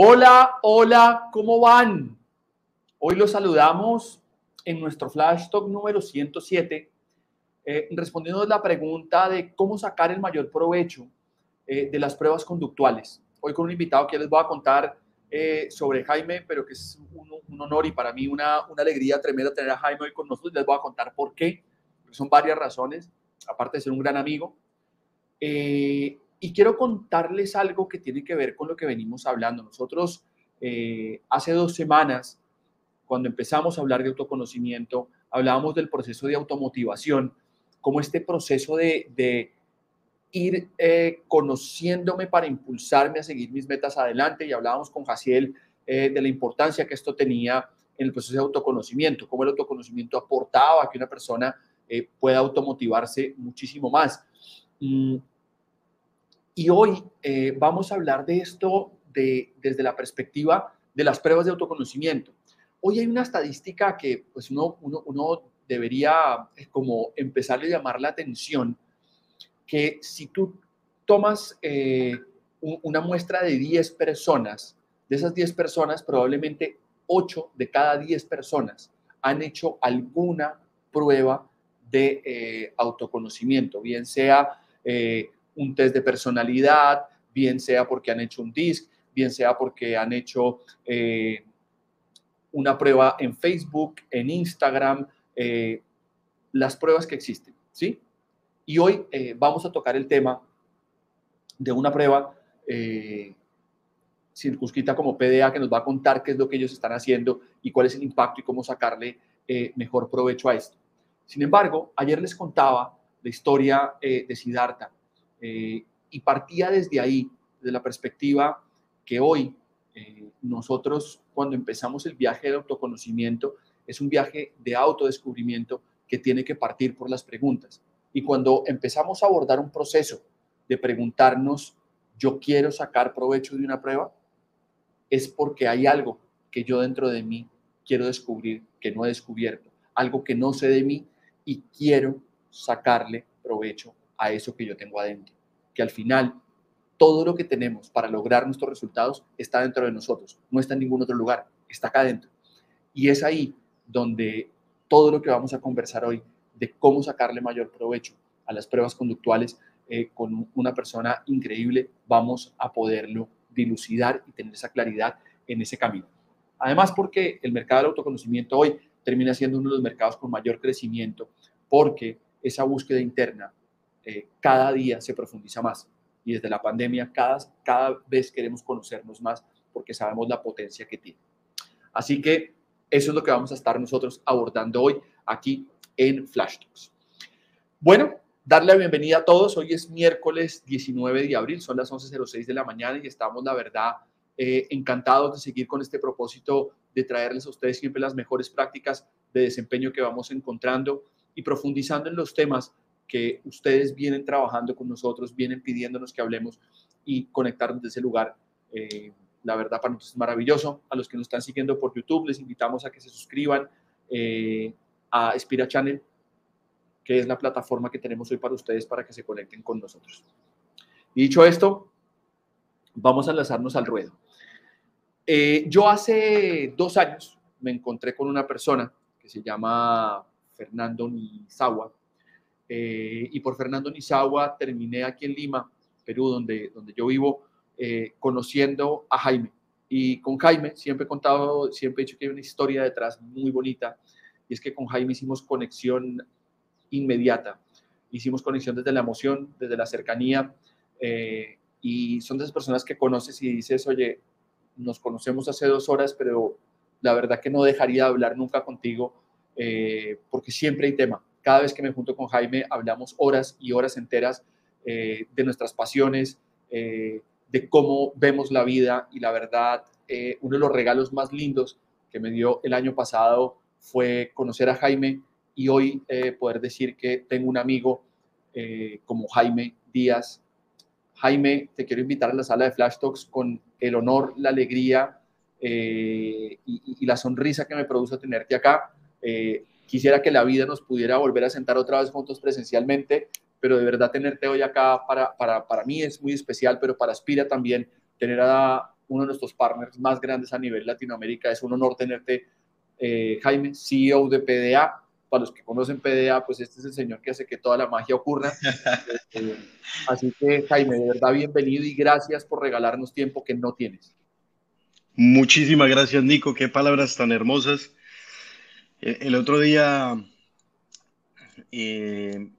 Hola, hola, ¿cómo van? Hoy los saludamos en nuestro Flash Talk número 107, eh, respondiendo la pregunta de cómo sacar el mayor provecho eh, de las pruebas conductuales. Hoy con un invitado que les voy a contar eh, sobre Jaime, pero que es un, honor y para mí una, una alegría tremenda tener a Jaime hoy con nosotros. Les voy a contar por qué. Son varias razones, aparte de ser un gran amigo. Eh, y quiero contarles algo que tiene que ver con lo que venimos hablando. Nosotros eh, hace dos semanas, cuando empezamos a hablar de autoconocimiento, hablábamos del proceso de automotivación, como este proceso de, ir eh, conociéndome para impulsarme a seguir mis metas adelante y hablábamos con Jaciel eh, de la importancia que esto tenía en el proceso de autoconocimiento, cómo el autoconocimiento aportaba a que una persona eh, pueda automotivarse muchísimo más. Y hoy eh, vamos a hablar de esto de, desde la perspectiva de las pruebas de autoconocimiento. Hoy hay una estadística que pues uno, uno, uno debería eh, como empezar a llamar la atención, que si tú tomas eh, un, una muestra de 10 personas, de esas 10 personas probablemente 8 de cada 10 personas han hecho alguna prueba de autoconocimiento, bien sea un test de personalidad, bien sea porque han hecho un DISC, bien sea porque han hecho eh, una prueba en Facebook, en Instagram, eh, las pruebas que existen, ¿sí? Y hoy eh, vamos a tocar el tema de una prueba circunscrita como PDA que nos va a contar qué es lo que ellos están haciendo y cuál es el impacto y cómo sacarle mejor provecho a esto. Sin embargo, ayer les contaba la historia de Siddhartha eh, y partía desde ahí, de la perspectiva que hoy eh, nosotros cuando empezamos el viaje de autoconocimiento es un viaje de autodescubrimiento que tiene que partir por las preguntas. Y cuando empezamos a abordar un proceso de preguntarnos, yo quiero sacar provecho de una prueba, es porque hay algo que yo dentro de mí quiero descubrir que no he descubierto, algo que no sé de mí y quiero sacarle provecho a eso que yo tengo adentro. Que al final todo lo que tenemos para lograr nuestros resultados está dentro de nosotros, no está en ningún otro lugar, está acá adentro. Y es ahí donde todo lo que vamos a conversar hoy de cómo sacarle mayor provecho a las pruebas conductuales eh, con una persona increíble, vamos a poderlo dilucidar y tener esa claridad en ese camino. Además, porque el mercado del autoconocimiento hoy termina siendo uno de los mercados con mayor crecimiento, porque esa búsqueda interna eh, cada día se profundiza más. Y desde la pandemia cada, cada vez queremos conocernos más porque sabemos la potencia que tiene. Así que eso es lo que vamos a estar nosotros abordando hoy aquí en Flash Talks. Bueno, darle la bienvenida a todos. Hoy es miércoles 19 de abril, son las 11.06 de la mañana y estamos, la verdad, eh, encantados de seguir con este propósito de traerles a ustedes siempre las mejores prácticas de desempeño que vamos encontrando y profundizando en los temas que ustedes vienen trabajando con nosotros, vienen pidiéndonos que hablemos y conectarnos de ese lugar. Eh, la verdad para nosotros es maravilloso. A los que nos están siguiendo por YouTube, les invitamos a que se suscriban eh, a Espira Channel, que es la plataforma que tenemos hoy para ustedes para que se conecten con nosotros. Y dicho esto, vamos a lanzarnos al ruedo. Eh, yo hace dos años me encontré con una persona que se llama Fernando Nizawa. Eh, y por Fernando Nizawa terminé aquí en Lima, Perú, donde, donde yo vivo, eh, conociendo a Jaime. Y con Jaime siempre he contado, siempre he dicho que hay una historia detrás muy bonita. Y es que con Jaime hicimos conexión inmediata. Hicimos conexión desde la emoción, desde la cercanía. Eh, y son de esas personas que conoces y dices, oye, nos conocemos hace dos horas, pero la verdad que no dejaría de hablar nunca contigo porque siempre hay tema. Cada vez que me junto con Jaime hablamos horas y horas enteras de nuestras pasiones, de cómo vemos la vida y la verdad, eh, uno de los regalos más lindos que me dio el año pasado fue conocer a Jaime y hoy eh, poder decir que tengo un amigo eh, como Jaime Díaz. Jaime, te quiero invitar a la sala de Flash Talks con el honor, la alegría y, y, la sonrisa que me produce tenerte acá. Quisiera que la vida nos pudiera volver a sentar otra vez juntos presencialmente, pero de verdad tenerte hoy acá para, para, para mí es muy especial, pero para Aspira también tener a uno de nuestros partners más grandes a nivel Latinoamérica. Es un honor tenerte, eh, Jaime, CEO de PDA. Para los que conocen PDA, pues este es el señor que hace que toda la magia ocurra. Eh, así que, Jaime, de verdad, bienvenido y gracias por regalarnos tiempo que no tienes. Muchísimas gracias, Nico. Qué palabras tan hermosas. El, otro día eh,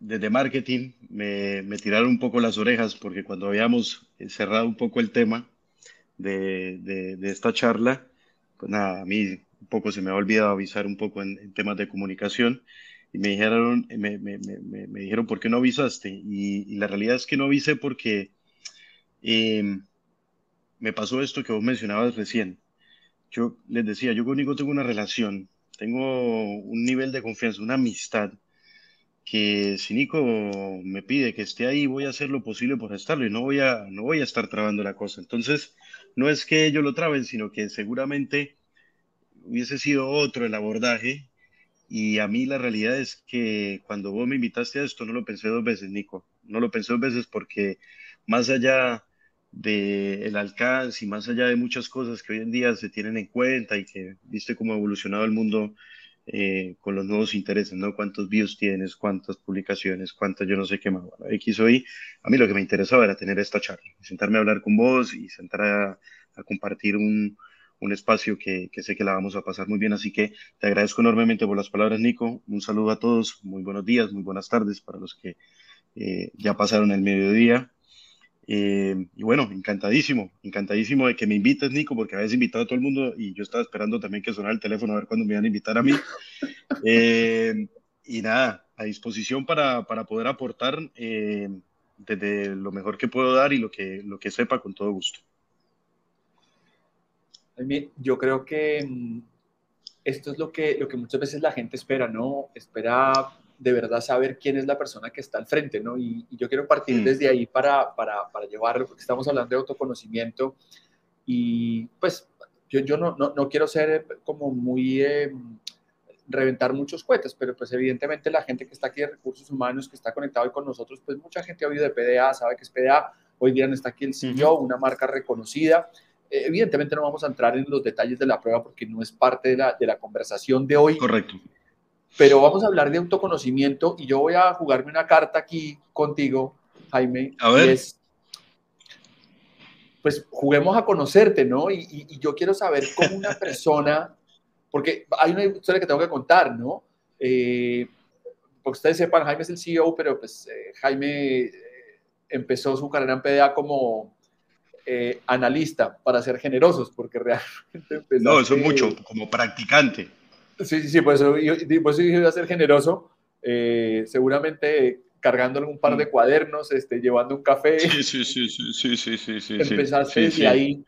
desde marketing me, me, tiraron un poco las orejas porque cuando habíamos cerrado un poco el tema de, de, esta charla, pues nada, a mí un poco se me ha olvidado avisar un poco en, temas de comunicación y me dijeron, me, me, me, dijeron, ¿por qué no avisaste? Y, la realidad es que no avisé porque em, me pasó esto que vos mencionabas recién. Yo les decía, yo conmigo tengo una relación, tengo un nivel de confianza, una amistad que si Nico me pide que esté ahí, voy a hacer lo posible por estarlo y no voy a, no voy a estar trabando la cosa. Entonces, no es que ellos lo traben, sino que seguramente hubiese sido otro el abordaje. Y a mí la realidad es que cuando vos me invitaste a esto, no lo pensé dos veces, Nico. No lo pensé dos veces porque más allá del alcance y más allá de muchas cosas que hoy en día se tienen en cuenta y que viste cómo ha evolucionado el mundo eh, con los nuevos intereses, ¿no? Cuántos views tienes, cuántas publicaciones, cuántas yo no sé qué más. Bueno, X o a mí lo que me interesaba era tener esta charla, sentarme a hablar con vos y sentar a, compartir un, un espacio que, que, sé que la vamos a pasar muy bien. Así que te agradezco enormemente por las palabras, Nico. Un saludo a todos, muy buenos días, muy buenas tardes para los que eh, ya pasaron el mediodía. Eh, y bueno, encantadísimo, encantadísimo de que me invites, Nico, porque habías invitado a todo el mundo y yo estaba esperando también que sonara el teléfono a ver cuándo me iban a invitar a mí. Eh, y nada, a disposición para, para poder aportar eh, desde lo mejor que puedo dar y lo que, lo que sepa con todo gusto. Yo creo que mm, esto es lo que, lo que muchas veces la gente espera, ¿no? Espera de verdad saber quién es la persona que está al frente, ¿no? Y, yo quiero partir mm. desde ahí para, para, para, llevarlo, porque estamos hablando de autoconocimiento y pues yo, yo no, no, no quiero ser como muy... Em, reventar muchos cohetes, pero pues evidentemente la gente que está aquí de recursos humanos, que está conectado hoy con nosotros, pues mucha gente ha oído de PDA, sabe que es PDA, hoy día está aquí el CEO, una marca reconocida. Eh, evidentemente no vamos a entrar en los detalles de la prueba porque no es parte de la, de la conversación de hoy. Correcto pero vamos a hablar de autoconocimiento y yo voy a jugarme una carta aquí contigo, Jaime. A ver. pues juguemos a conocerte, ¿no? Y, yo quiero saber cómo una persona, porque hay una historia que tengo que contar, ¿no? Eh, porque ustedes sepan, Jaime es el CEO, pero pues eh, Jaime eh, empezó su carrera en PDA como eh, analista, para ser generosos, porque realmente... no, eso es mucho, como practicante. Sí, sí, sí, por eso, yo, por eso iba a ser generoso, eh, seguramente cargando un par de mm. cuadernos, este, llevando un café. Sí, sí, sí, sí, sí, sí, sí. Empezaste sí, ahí.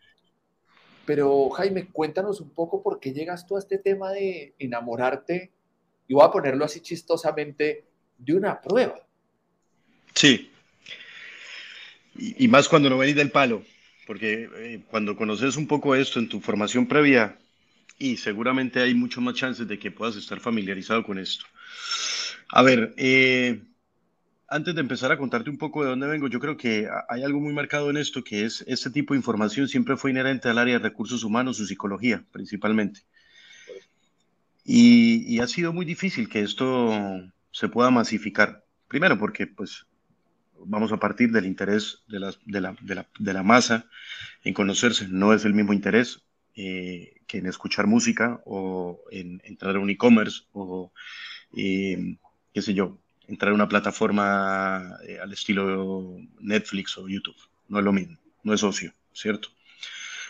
Pero Jaime, cuéntanos un poco por qué llegas tú a este tema de enamorarte, y voy a ponerlo así chistosamente, de una prueba. Sí. Y, y más cuando no venís del palo porque eh, cuando conoces un poco esto en tu formación previa, y seguramente hay mucho más chances de que puedas estar familiarizado con esto. A ver, eh, antes de empezar a contarte un poco de dónde vengo, yo creo que hay algo muy marcado en esto, que es este tipo de información siempre fue inherente al área de recursos humanos, su psicología principalmente. Y, ha sido muy difícil que esto se pueda masificar. Primero porque pues vamos a partir del interés de la, de la, de la, de la masa en conocerse. No es el mismo interés eh, que en escuchar música o en entrar a un e-commerce o, eh, qué sé yo, entrar a una plataforma eh, al estilo Netflix o YouTube. No es lo mismo, no es ocio, ¿cierto?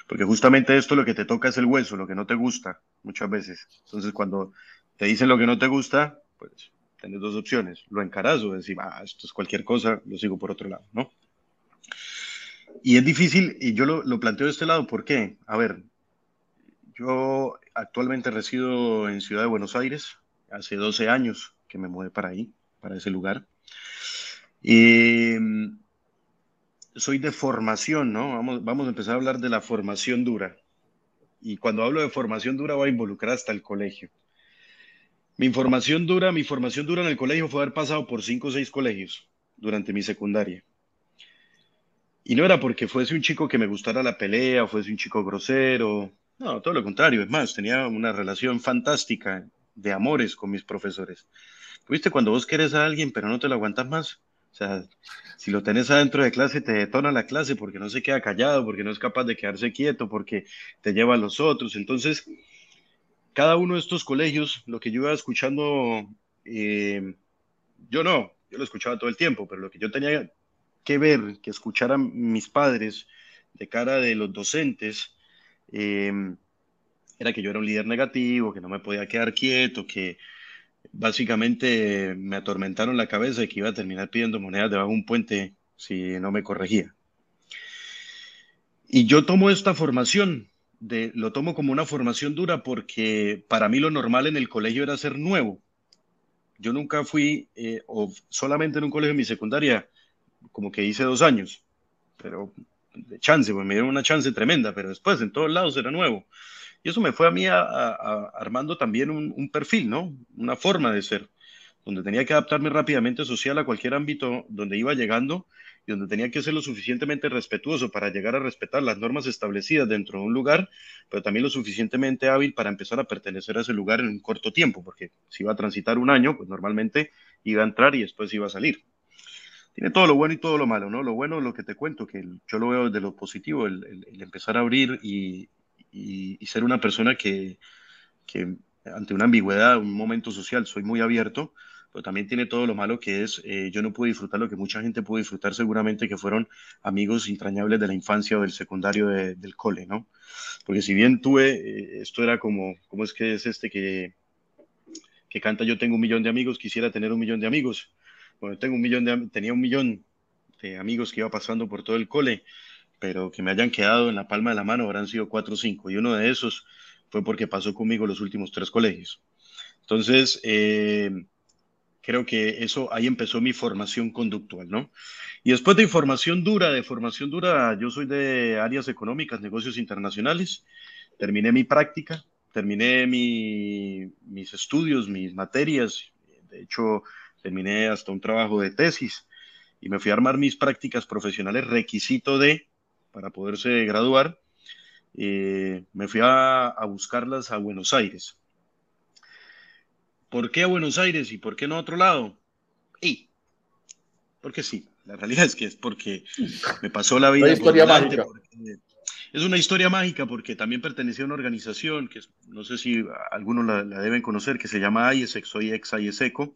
Porque justamente esto lo que te toca es el hueso, lo que no te gusta muchas veces. Entonces, cuando te dicen lo que no te gusta, pues Tienes dos opciones, lo encaras o decir, ah, esto es cualquier cosa, lo sigo por otro lado, ¿no? Y es difícil, y yo lo, lo planteo de este lado, ¿por qué? A ver, yo actualmente resido en Ciudad de Buenos Aires, hace 12 años que me mudé para ahí, para ese lugar. Mm, soy de formación, ¿no? Vamos, a empezar a hablar de la formación dura. Y cuando hablo de formación dura voy a involucrar hasta el colegio. Mi formación dura, mi formación dura en el colegio fue haber pasado por cinco o seis colegios durante mi secundaria. Y no era porque fuese un chico que me gustara la pelea o fuese un chico grosero. No, todo lo contrario. Es más, tenía una relación fantástica de amores con mis profesores. ¿Viste? Cuando vos querés a alguien pero no te lo aguantas más. O sea, si lo tenés adentro de clase, te detona la clase porque no se queda callado, porque no es capaz de quedarse quieto, porque te lleva a los otros. Entonces, cada uno de estos colegios, lo que yo iba escuchando, eh, yo no, yo lo escuchaba todo el tiempo, pero lo que yo tenía que ver, que escucharan mis padres de cara de los docentes, eh, era que yo era un líder negativo, que no me podía quedar quieto, que básicamente me atormentaron la cabeza y que iba a terminar pidiendo monedas debajo de un puente si no me corregía. Y yo tomo esta formación lo tomo como una formación dura porque para mí lo normal en el colegio era ser nuevo. Yo nunca fui, eh, o solamente en un colegio en mi secundaria, como que hice dos años, pero de chance, pues me dieron una chance tremenda, pero después en todos lados era nuevo. Y eso me fue a mí armando también un, un, perfil, ¿no? Una forma de ser, donde tenía que adaptarme rápidamente social a cualquier ámbito donde iba llegando y donde tenía que ser lo suficientemente respetuoso para llegar a respetar las normas establecidas dentro de un lugar, pero también lo suficientemente hábil para empezar a pertenecer a ese lugar en un corto tiempo, porque si iba a transitar un año, pues normalmente iba a entrar y después iba a salir. Tiene todo lo bueno y todo lo malo, ¿no? Lo bueno, lo que te cuento, que yo lo veo desde lo positivo, el, empezar a abrir y, ser una persona que, que ante una ambigüedad, un momento social, soy muy abierto, pero también tiene todo lo malo que es, eh, yo no pude disfrutar lo que mucha gente pudo disfrutar seguramente, que fueron amigos entrañables de la infancia o del secundario del cole, ¿no? Porque si bien tuve, eh, esto era como, ¿cómo es que es este que, que canta Yo tengo un millón de amigos, quisiera tener un millón de amigos? Tengo un millón tenía un millón de amigos que iba pasando por todo el cole, pero que me hayan quedado en la palma de la mano habrán sido cuatro o cinco, y uno de esos fue porque pasó conmigo los últimos tres colegios. Entonces, eh, creo que eso ahí empezó mi formación conductual, ¿no? Y después de formación dura, de formación dura, yo soy de áreas económicas, negocios internacionales, terminé mi práctica, terminé mis estudios, mis materias, de hecho terminé hasta un trabajo de tesis y me fui a armar mis prácticas profesionales requisito de, para poderse graduar, eh, me fui a buscarlas a Buenos Aires ¿Por qué a Buenos Aires y por qué no a otro lado? Y, porque sí, la realidad es que es porque me pasó la vida. historia mágica. Es una historia mágica porque también pertenecía a una organización que no sé si algunos la, deben conocer, que se llama IESEC, soy ex IESECO,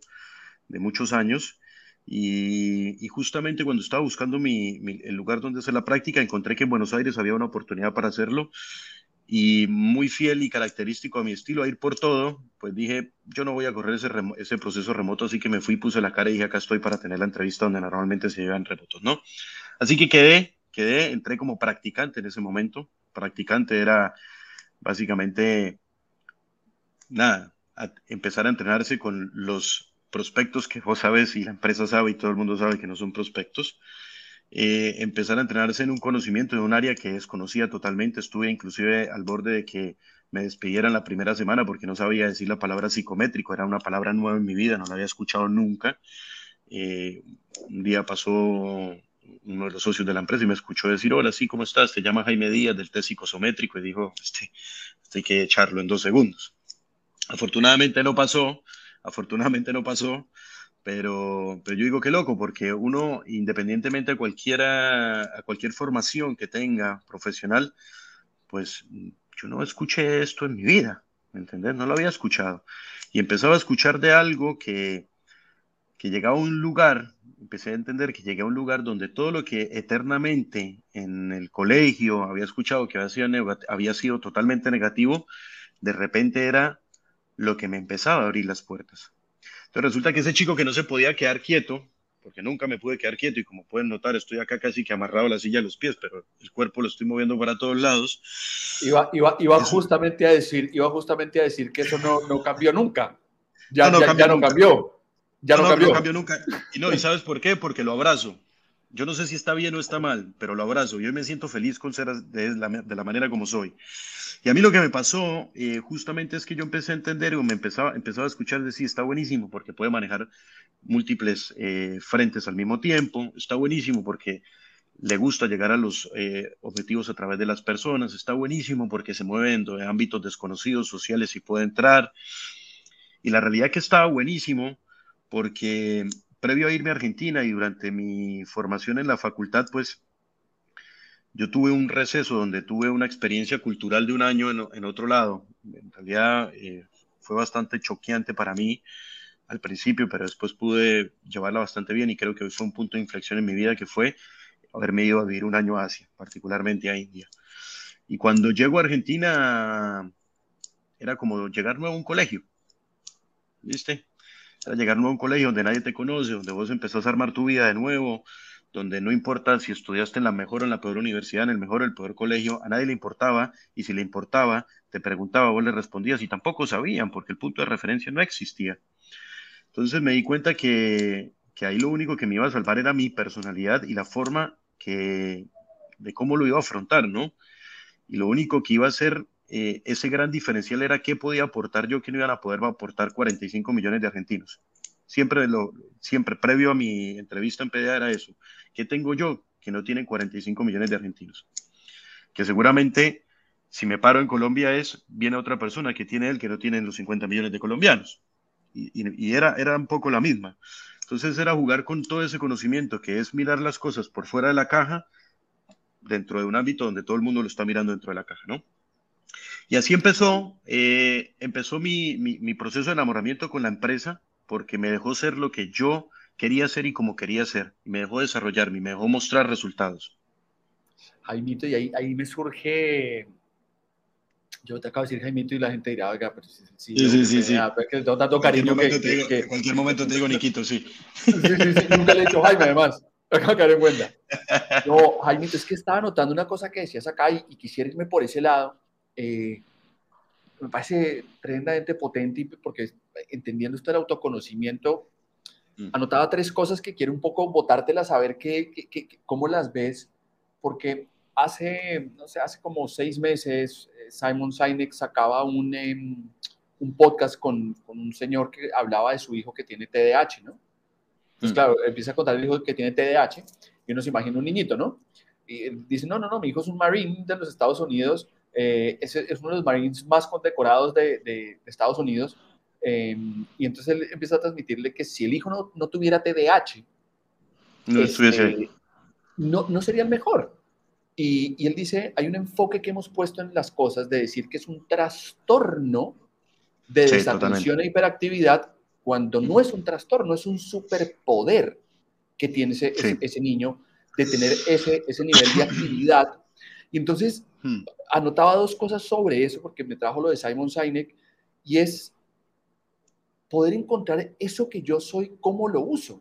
de muchos años. Y, justamente cuando estaba buscando mi, el lugar donde hacer la práctica, encontré que en Buenos Aires había una oportunidad para hacerlo y muy fiel y característico a mi estilo, a ir por todo, pues dije, yo no voy a correr ese, proceso remoto, así que me fui, puse la cara y dije, acá estoy para tener la entrevista donde normalmente se llevan remotos, ¿no? Así que quedé, quedé, entré como practicante en ese momento. Practicante era básicamente, nada, empezar a entrenarse con los prospectos que vos sabes y la empresa sabe y todo el mundo sabe que no son prospectos. Eh, empezar a entrenarse en un conocimiento de un área que desconocía totalmente. Estuve inclusive al borde de que me despidieran la primera semana porque no sabía decir la palabra psicométrico, era una palabra nueva en mi vida, no la había escuchado nunca. Eh, un día pasó uno de los socios de la empresa y me escuchó decir, hola, sí, ¿cómo estás? Te llama Jaime Díaz del test psicosométrico y dijo, este, este hay que echarlo en dos segundos. Afortunadamente no pasó, afortunadamente no pasó, pero, pero yo digo que loco, porque uno, independientemente de cualquiera, a cualquier formación que tenga profesional, pues yo no escuché esto en mi vida, ¿me entendés? No lo había escuchado. Y empezaba a escuchar de algo que, que llegaba a un lugar, empecé a entender que llegué a un lugar donde todo lo que eternamente en el colegio había escuchado que había sido, había sido totalmente negativo, de repente era lo que me empezaba a abrir las puertas. Entonces resulta que ese chico que no se podía quedar quieto, porque nunca me pude quedar quieto y como pueden notar estoy acá casi que amarrado a la silla a los pies, pero el cuerpo lo estoy moviendo para todos lados. Iba, iba, iba justamente a decir, iba justamente a decir que eso no, no cambió nunca. Ya no, cambió. Ya no cambió. Ya no, cambió. no cambió nunca. Y no, ¿y sabes por qué? Porque lo abrazo. Yo no sé si está bien o está mal, pero lo abrazo. Yo me siento feliz con ser de la, manera como soy. Y a mí lo que me pasó eh, justamente es que yo empecé a entender o me empezaba, a escuchar decir, está buenísimo porque puede manejar múltiples eh, frentes al mismo tiempo, está buenísimo porque le gusta llegar a los eh, objetivos a través de las personas, está buenísimo porque se mueve en ámbitos desconocidos, sociales y puede entrar. Y la realidad es que estaba buenísimo porque previo a irme a Argentina y durante mi formación en la facultad, pues yo tuve un receso donde tuve una experiencia cultural de un año en, otro lado. En realidad eh, fue bastante choqueante para mí al principio, pero después pude llevarla bastante bien y creo que fue un punto de inflexión en mi vida que fue haberme ido a vivir un año a Asia, particularmente a India. Y cuando llego a Argentina, era como llegar nuevo a un colegio. ¿Viste? A llegar a un colegio donde nadie te conoce, donde vos empezás a armar tu vida de nuevo, donde no importa si estudiaste en la mejor o en la peor universidad, en el mejor o el peor colegio, a nadie le importaba, y si le importaba, te preguntaba, vos le respondías, y tampoco sabían, porque el punto de referencia no existía. Entonces me di cuenta que, que ahí lo único que me iba a salvar era mi personalidad y la forma que, de cómo lo iba a afrontar, ¿no? Y lo único que iba a ser eh, ese gran diferencial era qué podía aportar yo que no iban a poder aportar 45 millones de argentinos. Siempre, lo, siempre previo a mi entrevista en PDA era eso. ¿Qué tengo yo que no tienen 45 millones de argentinos? Que seguramente si me paro en Colombia es, viene otra persona que tiene él que no tienen los 50 millones de colombianos. Y, y, era, era un poco la misma. Entonces era jugar con todo ese conocimiento que es mirar las cosas por fuera de la caja dentro de un ámbito donde todo el mundo lo está mirando dentro de la caja, ¿no? Y así empezó, eh, empezó mi, mi, proceso de enamoramiento con la empresa, porque me dejó ser lo que yo quería ser y como quería ser. Me dejó desarrollarme, me dejó mostrar resultados. Jaimito, y ahí, ahí me surge, yo te acabo de decir Jaimito y la gente dirá, oiga, pero sí, sí, sí, sí, sí. que tengo tanto cariño que, que, En cualquier momento te digo Niquito, sí. sí, sí, sí, nunca le he dicho Jaime, además. Acabo de en cuenta. No, Jaimito, es que estaba notando una cosa que decías acá y, y quisiera irme por ese lado eh, me parece tremendamente potente porque entendiendo esto del autoconocimiento, mm. anotaba tres cosas que quiero un poco botártelas a ver qué, cómo las ves, porque hace, no sé, hace como seis meses eh, Simon Sinek sacaba un, em, un podcast con, con, un señor que hablaba de su hijo que tiene TDAH, ¿no? Entonces, mm. claro, empieza a contar el hijo que tiene TDAH y uno se imagina un niñito, ¿no? Y dice, no, no, no, mi hijo es un marine de los Estados Unidos eh, es, es, uno de los Marines más condecorados de, de, Estados Unidos. Em, y entonces él empieza a transmitirle que si el hijo no, no tuviera TDAH, no, este, no, no sería el mejor. Y, y, él dice, hay un enfoque que hemos puesto en las cosas de decir que es un trastorno de desatención e hiperactividad cuando no es un trastorno, es un superpoder que tiene ese, ese, niño de tener ese, ese nivel de actividad. Y entonces hmm. anotaba dos cosas sobre eso porque me trajo lo de Simon Sinek y es poder encontrar eso que yo soy, cómo lo uso.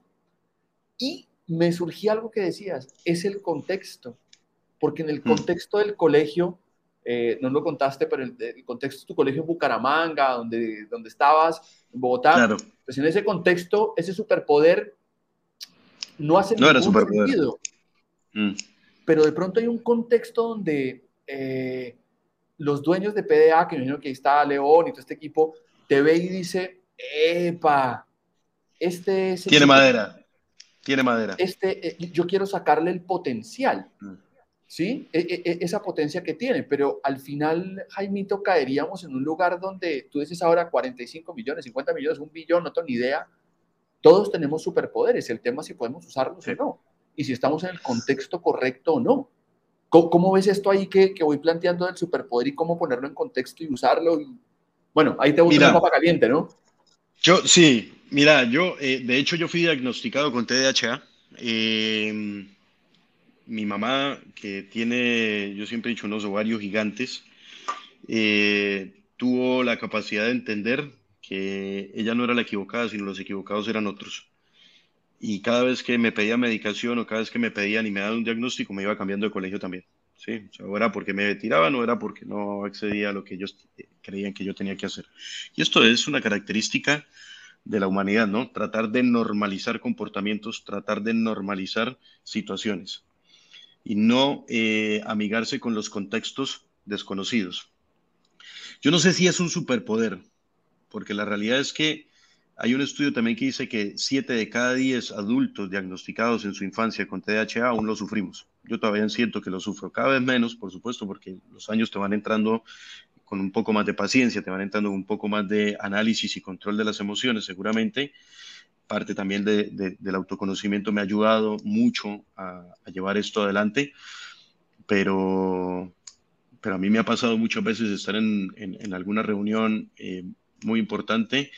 Y me surgía algo que decías, es el contexto, porque en el hmm. contexto del colegio, eh, no lo contaste, pero el, el, contexto de tu colegio en Bucaramanga, donde, donde estabas, en Bogotá, pues en ese contexto, ese superpoder no hace no ningún sentido. Hmm. Pero de pronto hay un contexto donde eh, los dueños de PDA, que me imagino que ahí está León y todo este equipo, te ve y dice, epa, este es... Tiene madera, tiene madera. Este, eh, yo quiero sacarle el potencial, mm. ¿sí? E, e, e, esa potencia que tiene, pero al final, Jaimito, caeríamos en un lugar donde tú dices ahora 45 millones, 50 millones, un billón, no tengo ni idea. Todos tenemos superpoderes, el tema es si podemos usarlos o no, y si estamos en el contexto correcto o no. ¿Cómo, ves esto ahí que, que, voy planteando del superpoder y cómo ponerlo en contexto y usarlo? Y, bueno, ahí te gusta la papa caliente, ¿no? Yo, sí, mira, yo, eh, de hecho, yo fui diagnosticado con TDAH. Em, mi mamá, que tiene, yo siempre he dicho, unos ovarios gigantes, eh, tuvo la capacidad de entender que ella no era la equivocada, sino los equivocados eran otros. Y cada vez que me pedía medicación o cada vez que me pedían y me daban un diagnóstico, me iba cambiando de colegio también. ¿sí? O era porque me tiraban o era porque no accedía a lo que ellos eh, creían que yo tenía que hacer. Y esto es una característica de la humanidad, ¿no? Tratar de normalizar comportamientos, tratar de normalizar situaciones y no eh, amigarse con los contextos desconocidos. Yo no sé si es un superpoder, porque la realidad es que hay un estudio también que dice que 7 de cada 10 adultos diagnosticados en su infancia con TDAH aún lo sufrimos. Yo todavía siento que lo sufro, cada vez menos, por supuesto, porque los años te van entrando con un poco más de paciencia, te van entrando un poco más de análisis y control de las emociones, seguramente. Parte también de, del autoconocimiento me ha ayudado mucho a, llevar esto adelante, pero, pero a mí me ha pasado muchas veces estar en, en, alguna reunión eh, muy importante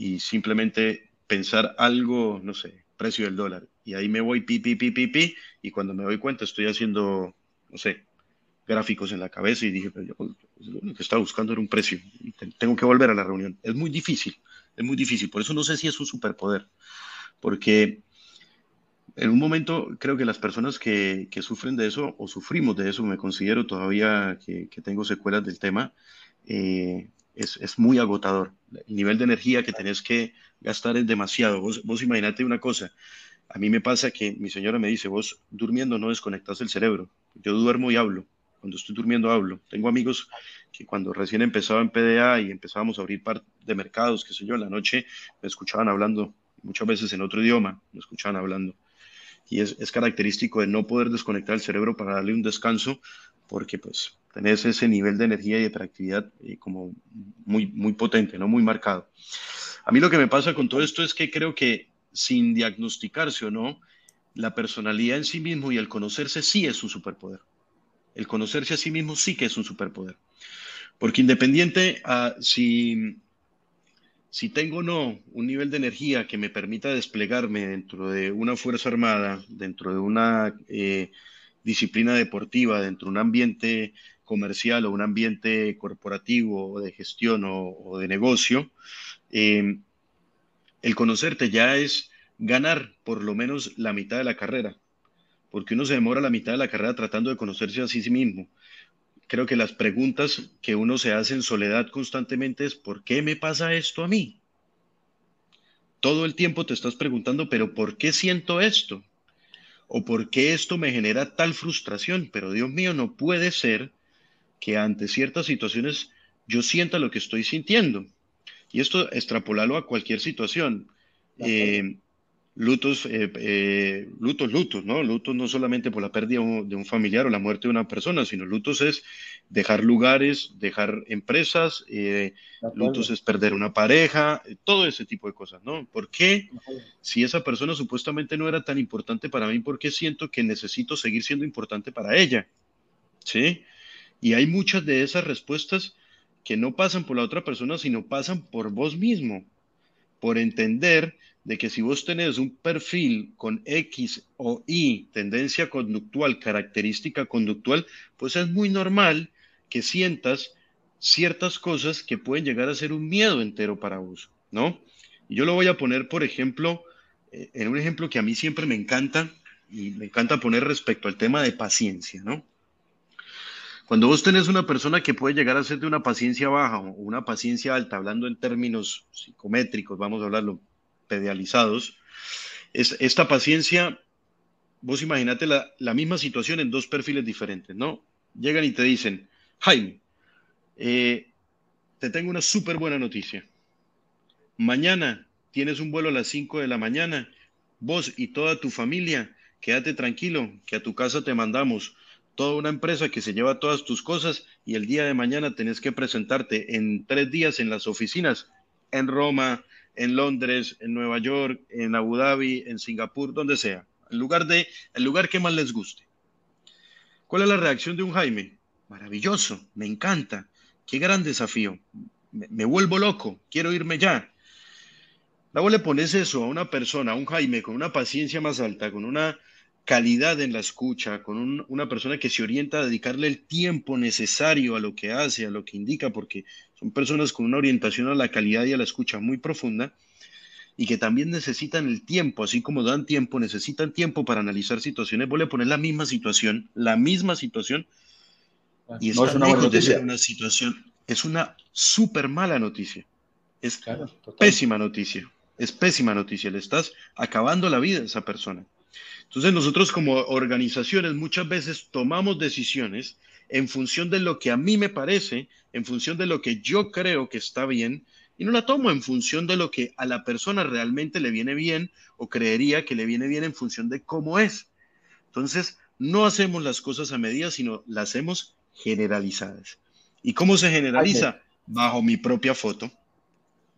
y simplemente pensar algo, no sé, precio del dólar. Y ahí me voy pi, pi, pi, pi, pi, y cuando me doy cuenta estoy haciendo, no sé, gráficos en la cabeza y dije, pero yo, pues, lo único que estaba buscando era un precio. Y tengo que volver a la reunión. Es muy difícil, es muy difícil. Por eso no sé si es un superpoder. Porque en un momento creo que las personas que, que sufren de eso o sufrimos de eso, me considero todavía que, que tengo secuelas del tema, eh, es, es, muy agotador. El nivel de energía que tenés que gastar es demasiado. Vos, vos imaginate una cosa. A mí me pasa que mi señora me dice, vos durmiendo no desconectas el cerebro. Yo duermo y hablo. Cuando estoy durmiendo hablo. Tengo amigos que cuando recién empezaba en PDA y empezábamos a abrir par de mercados, qué sé yo, en la noche me escuchaban hablando, muchas veces en otro idioma, me escuchaban hablando. Y es, es característico de no poder desconectar el cerebro para darle un descanso, porque pues tenés ese nivel de energía y de hiperactividad eh, como muy, muy potente, ¿no? Muy marcado. A mí lo que me pasa con todo esto es que creo que sin diagnosticarse o no, la personalidad en sí mismo y el conocerse sí es un superpoder. El conocerse a sí mismo sí que es un superpoder. Porque independiente a si, si tengo o no un nivel de energía que me permita desplegarme dentro de una fuerza armada, dentro de una eh, disciplina deportiva, dentro de un ambiente comercial o un ambiente corporativo o de gestión o, de negocio, eh, el conocerte ya es ganar por lo menos la mitad de la carrera, porque uno se demora la mitad de la carrera tratando de conocerse a sí mismo. Creo que las preguntas que uno se hace en soledad constantemente es, ¿por qué me pasa esto a mí? Todo el tiempo te estás preguntando, pero ¿por qué siento esto? ¿O por qué esto me genera tal frustración? Pero Dios mío, no puede ser que ante ciertas situaciones yo sienta lo que estoy sintiendo. Y esto extrapolarlo a cualquier situación. Eh, lutos, eh, eh, lutos, lutos, ¿no? Lutos no solamente por la pérdida de un familiar o la muerte de una persona, sino lutos es dejar lugares, dejar empresas, eh, lutos es perder una pareja, todo ese tipo de cosas, ¿no? ¿Por qué? Si esa persona supuestamente no era tan importante para mí, ¿por qué siento que necesito seguir siendo importante para ella? ¿Sí? Y hay muchas de esas respuestas que no pasan por la otra persona, sino pasan por vos mismo, por entender de que si vos tenés un perfil con X o Y, tendencia conductual, característica conductual, pues es muy normal que sientas ciertas cosas que pueden llegar a ser un miedo entero para vos, ¿no? Y yo lo voy a poner, por ejemplo, eh, en un ejemplo que a mí siempre me encanta y me encanta poner respecto al tema de paciencia, ¿no? Cuando vos tenés una persona que puede llegar a ser de una paciencia baja o una paciencia alta, hablando en términos psicométricos, vamos a hablarlo, pedializados, es, esta paciencia, vos imaginate la, la, misma situación en dos perfiles diferentes, ¿no? Llegan y te dicen, Jaime, eh, te tengo una súper buena noticia. Mañana tienes un vuelo a las 5 de la mañana, vos y toda tu familia, quédate tranquilo, que a tu casa te mandamos toda una empresa que se lleva todas tus cosas y el día de mañana tenés que presentarte en tres días en las oficinas, en Roma, en Londres, en Nueva York, en Abu Dhabi, en Singapur, donde sea, el lugar, de, el lugar que más les guste. ¿Cuál es la reacción de un Jaime? Maravilloso, me encanta, qué gran desafío, me, me vuelvo loco, quiero irme ya. Luego le pones eso a una persona, a un Jaime con una paciencia más alta, con una calidad en la escucha, con una persona que se orienta a dedicarle el tiempo necesario a lo que hace, a lo que indica, porque son personas con una orientación a la calidad y a la escucha muy profunda y que también necesitan el tiempo, así como dan tiempo, necesitan tiempo para analizar situaciones. Voy a poner la misma situación, la misma situación, y no es una buena noticia. una situación, es una súper mala noticia. Es pésima noticia, es pésima noticia. Le estás acabando la vida a esa persona. Entonces nosotros como organizaciones muchas veces tomamos decisiones en función de lo que a mí me parece, en función de lo que yo creo que está bien, y no la tomo en función de lo que a la persona realmente le viene bien o creería que le viene bien en función de cómo es. Entonces, no hacemos las cosas a medida, sino las hacemos generalizadas. ¿Y cómo se generaliza? Bajo mi propia foto.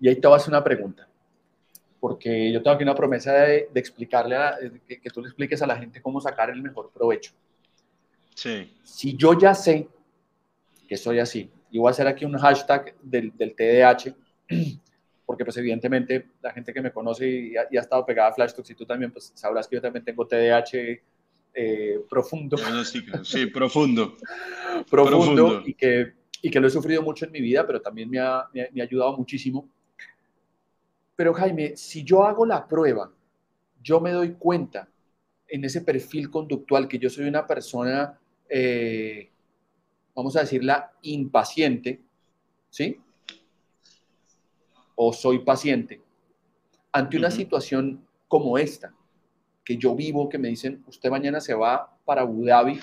Y ahí te vas una pregunta porque yo tengo aquí una promesa de, explicarle, a, que, que, tú le expliques a la gente cómo sacar el mejor provecho. Sí. Si yo ya sé que soy así, y voy a hacer aquí un hashtag del, del TDAH, porque pues evidentemente la gente que me conoce y ha, estado pegada a Flash y tú también, pues sabrás que yo también tengo TDAH eh, profundo. Sí, profundo. profundo. profundo. Y, que, y que lo he sufrido mucho en mi vida, pero también me ha, me ha ayudado muchísimo pero Jaime, si yo hago la prueba, yo me doy cuenta en ese perfil conductual que yo soy una persona, eh, vamos a decirla, impaciente, ¿sí? O soy paciente. Ante una situación como esta, que yo vivo, que me dicen, usted mañana se va para Abu Dhabi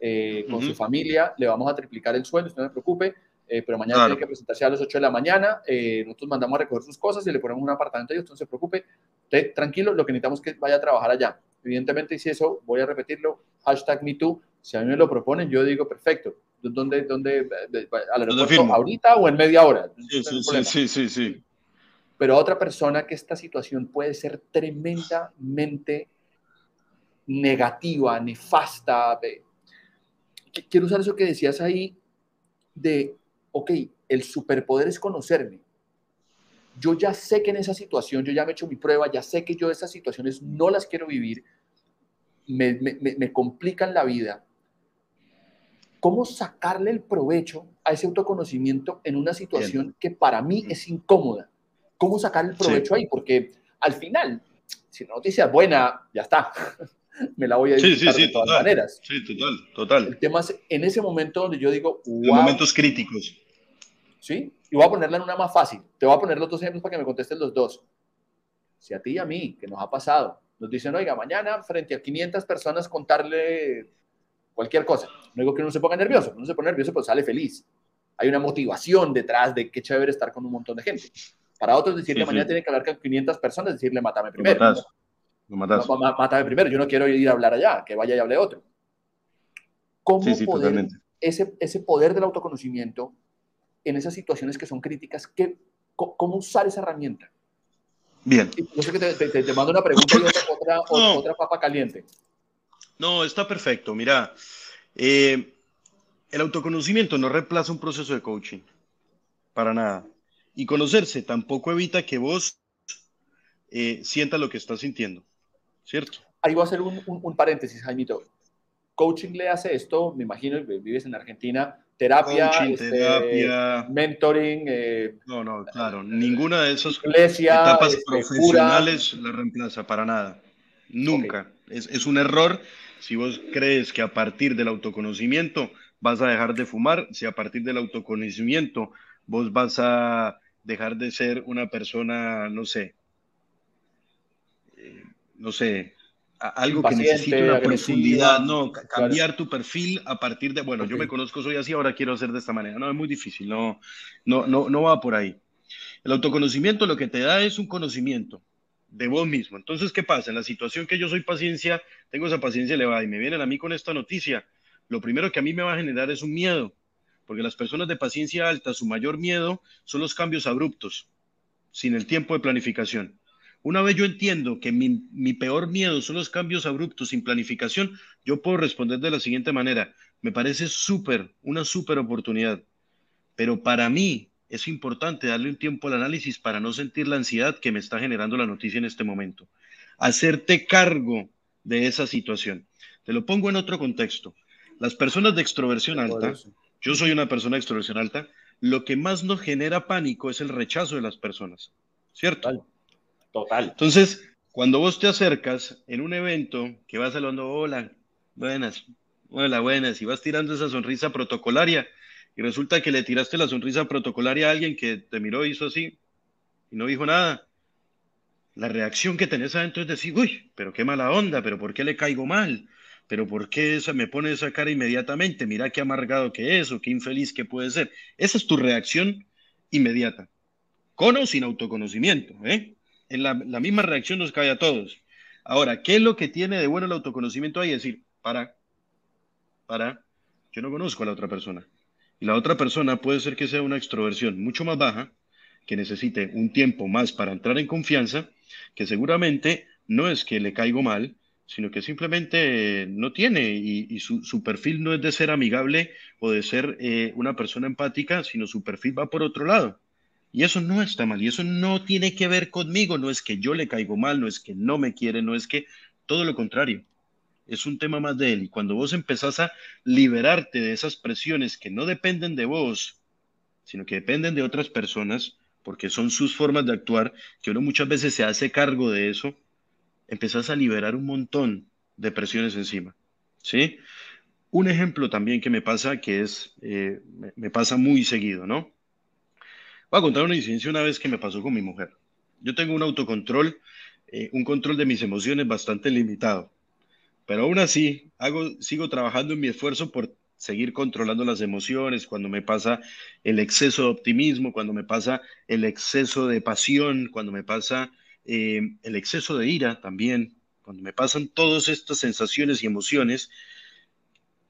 eh, con su familia, le vamos a triplicar el sueldo, usted no se preocupe, eh, pero mañana tiene que presentarse a las 8 de la mañana, eh, nosotros mandamos a recoger sus cosas y le ponemos un apartamento y usted no se preocupe, usted tranquilo, lo que necesitamos es que vaya a trabajar allá. Evidentemente, si eso, voy a repetirlo, hashtag MeToo, si a mí me lo proponen, yo digo, perfecto, ¿dónde, dónde, al aeropuerto, ahorita o en media hora? Sí, sí, sí, sí, sí, Pero a otra persona que esta situación puede ser tremendamente negativa, nefasta. Quiero usar eso que decías ahí de ok, el superpoder es conocerme. Yo ya sé que en esa situación, yo ya me he hecho mi prueba, ya sé que yo esas situaciones no las quiero vivir, me, complican la vida. ¿Cómo sacarle el provecho a ese autoconocimiento en una situación que para mí es incómoda? ¿Cómo sacar el provecho ahí? Porque al final, si la noticia es buena, ya está. me la voy a disfrutar de todas maneras. Sí, total, total. El tema es en ese momento donde yo digo, wow, momentos críticos. ¿Sí? Y voy a ponerla en una más fácil. Te voy a poner los dos ejemplos para que me contesten los dos. Si a ti y a mí, que nos ha pasado, nos dicen, oiga, mañana frente a 500 personas contarle cualquier cosa. No digo que uno se ponga nervioso, uno se pone nervioso, pero sale feliz. Hay una motivación detrás de qué chévere estar con un montón de gente. Para otros decirle, mañana tiene que hablar con 500 personas, decirle, mátame primero. Lo matas. Mátame primero, yo no quiero ir a hablar allá, que vaya y hable otro. ¿Cómo poder, ese, ese poder del autoconocimiento en esas situaciones que son críticas, ¿qué, ¿cómo usar esa herramienta? Bien. Yo sé que te, mando una pregunta y otra, otra, papa caliente. No, está perfecto. Mira, eh, el autoconocimiento no reemplaza un proceso de coaching, para nada. Y conocerse tampoco evita que vos eh, sientas lo que estás sintiendo, ¿cierto? Ahí voy a hacer un, un, paréntesis, Jaimito. Coaching le hace esto, me imagino, vives en Argentina, terapia, este, mentoring. Eh, no, no, claro, ninguna de esas etapas este, profesionales la reemplaza para nada. Nunca. Es, es, un error si vos crees que a partir del autoconocimiento vas a dejar de fumar, si a partir del autoconocimiento vos vas a dejar de ser una persona, no sé, eh, no sé, algo que necesite una profundidad, no, cambiar tu perfil a partir de, bueno, yo me conozco, soy así, ahora quiero hacer de esta manera. No, es muy difícil, no, no, no, no va por ahí. El autoconocimiento lo que te da es un conocimiento de vos mismo. Entonces, ¿qué pasa? En la situación que yo soy paciencia, tengo esa paciencia elevada y me vienen a mí con esta noticia, lo primero que a mí me va a generar es un miedo, porque las personas de paciencia alta, su mayor miedo son los cambios abruptos, sin el tiempo de planificación. Una vez yo entiendo que mi, peor miedo son los cambios abruptos sin planificación, yo puedo responder de la siguiente manera. Me parece súper, una súper oportunidad. Pero para mí es importante darle un tiempo al análisis para no sentir la ansiedad que me está generando la noticia en este momento. Hacerte cargo de esa situación. Te lo pongo en otro contexto. Las personas de extroversión alta, yo soy una persona de extroversión alta, lo que más nos genera pánico es el rechazo de las personas, ¿cierto? Total. Entonces, cuando vos te acercas en un evento que vas hablando, hola, buenas, hola, buenas, y vas tirando esa sonrisa protocolaria, y resulta que le tiraste la sonrisa protocolaria a alguien que te miró hizo así, y no dijo nada. La reacción que tenés adentro es decir, uy, pero qué mala onda, pero ¿por qué le caigo mal? pero ¿por qué esa, me pone esa cara inmediatamente? Mira qué amargado que es o qué infeliz que puede ser. Esa es tu reacción inmediata, con o sin autoconocimiento. ¿eh? En la, misma reacción nos cae a todos. Ahora, ¿qué es lo que tiene de bueno el autoconocimiento ahí? Decir, para, para, yo no conozco a la otra persona. Y la otra persona puede ser que sea una extroversión mucho más baja, que necesite un tiempo más para entrar en confianza, que seguramente no es que le caigo mal, sino que simplemente no tiene y, su, perfil no es de ser amigable o de ser eh, una persona empática, sino su perfil va por otro lado. Y eso no está mal, y eso no tiene que ver conmigo, no es que yo le caigo mal, no es que no me quiere, no es que todo lo contrario, es un tema más de él. Y cuando vos empezás a liberarte de esas presiones que no dependen de vos, sino que dependen de otras personas, porque son sus formas de actuar, que uno muchas veces se hace cargo de eso, empezás a liberar un montón de presiones encima. ¿Sí? Un ejemplo también que me pasa, que es, eh, me pasa muy seguido, ¿no? Voy a contar una incidencia una vez que me pasó con mi mujer. Yo tengo un autocontrol, eh, un control de mis emociones bastante limitado, pero aún así hago, sigo trabajando en mi esfuerzo por seguir controlando las emociones, cuando me pasa el exceso de optimismo, cuando me pasa el exceso de pasión, cuando me pasa eh, el exceso de ira también, cuando me pasan todas estas sensaciones y emociones,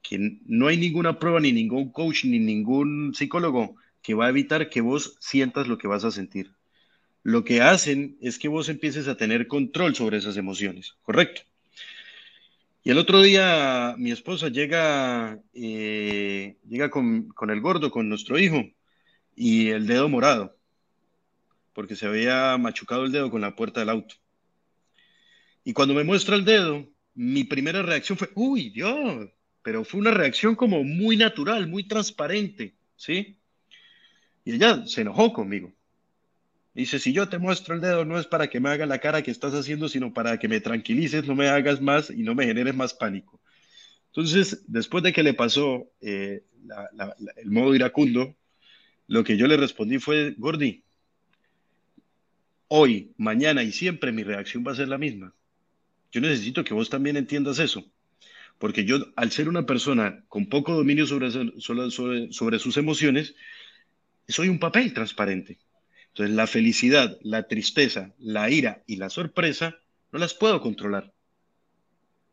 que no hay ninguna prueba, ni ningún coach, ni ningún psicólogo que va a evitar que vos sientas lo que vas a sentir. Lo que hacen es que vos empieces a tener control sobre esas emociones, ¿correcto? Y el otro día mi esposa llega, eh, llega con, con el gordo, con nuestro hijo, y el dedo morado, porque se había machucado el dedo con la puerta del auto. Y cuando me muestra el dedo, mi primera reacción fue, uy, Dios, pero fue una reacción como muy natural, muy transparente, ¿sí? Y ella se enojó conmigo. Dice, si yo te muestro el dedo no es para que me haga la cara que estás haciendo, sino para que me tranquilices, no me hagas más y no me generes más pánico. Entonces, después de que le pasó eh, el modo iracundo, lo que yo le respondí fue, Gordi, hoy, mañana y siempre mi reacción va a ser la misma. Yo necesito que vos también entiendas eso. Porque yo, al ser una persona con poco dominio sobre, sobre, sobre sus emociones, soy un papel transparente. Entonces, la felicidad, la tristeza, la ira y la sorpresa no las puedo controlar.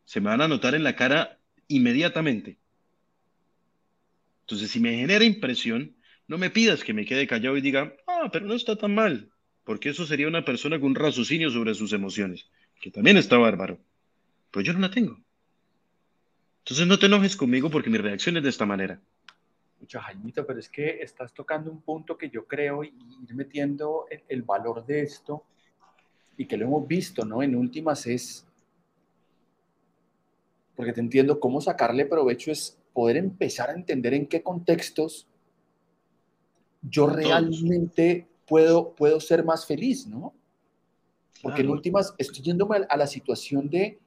Se me van a notar en la cara inmediatamente. Entonces, si me genera impresión, no me pidas que me quede callado y diga, ah, pero no está tan mal, porque eso sería una persona con un raciocinio sobre sus emociones, que también está bárbaro. Pero yo no la tengo. Entonces no te enojes conmigo porque mi reacción es de esta manera. Mucha Jaimito, pero es que estás tocando un punto que yo creo y ir metiendo el, el valor de esto y que lo hemos visto, ¿no? En últimas es, porque te entiendo, cómo sacarle provecho es poder empezar a entender en qué contextos yo realmente puedo, puedo ser más feliz, ¿no? Porque en últimas estoy yéndome a la situación de,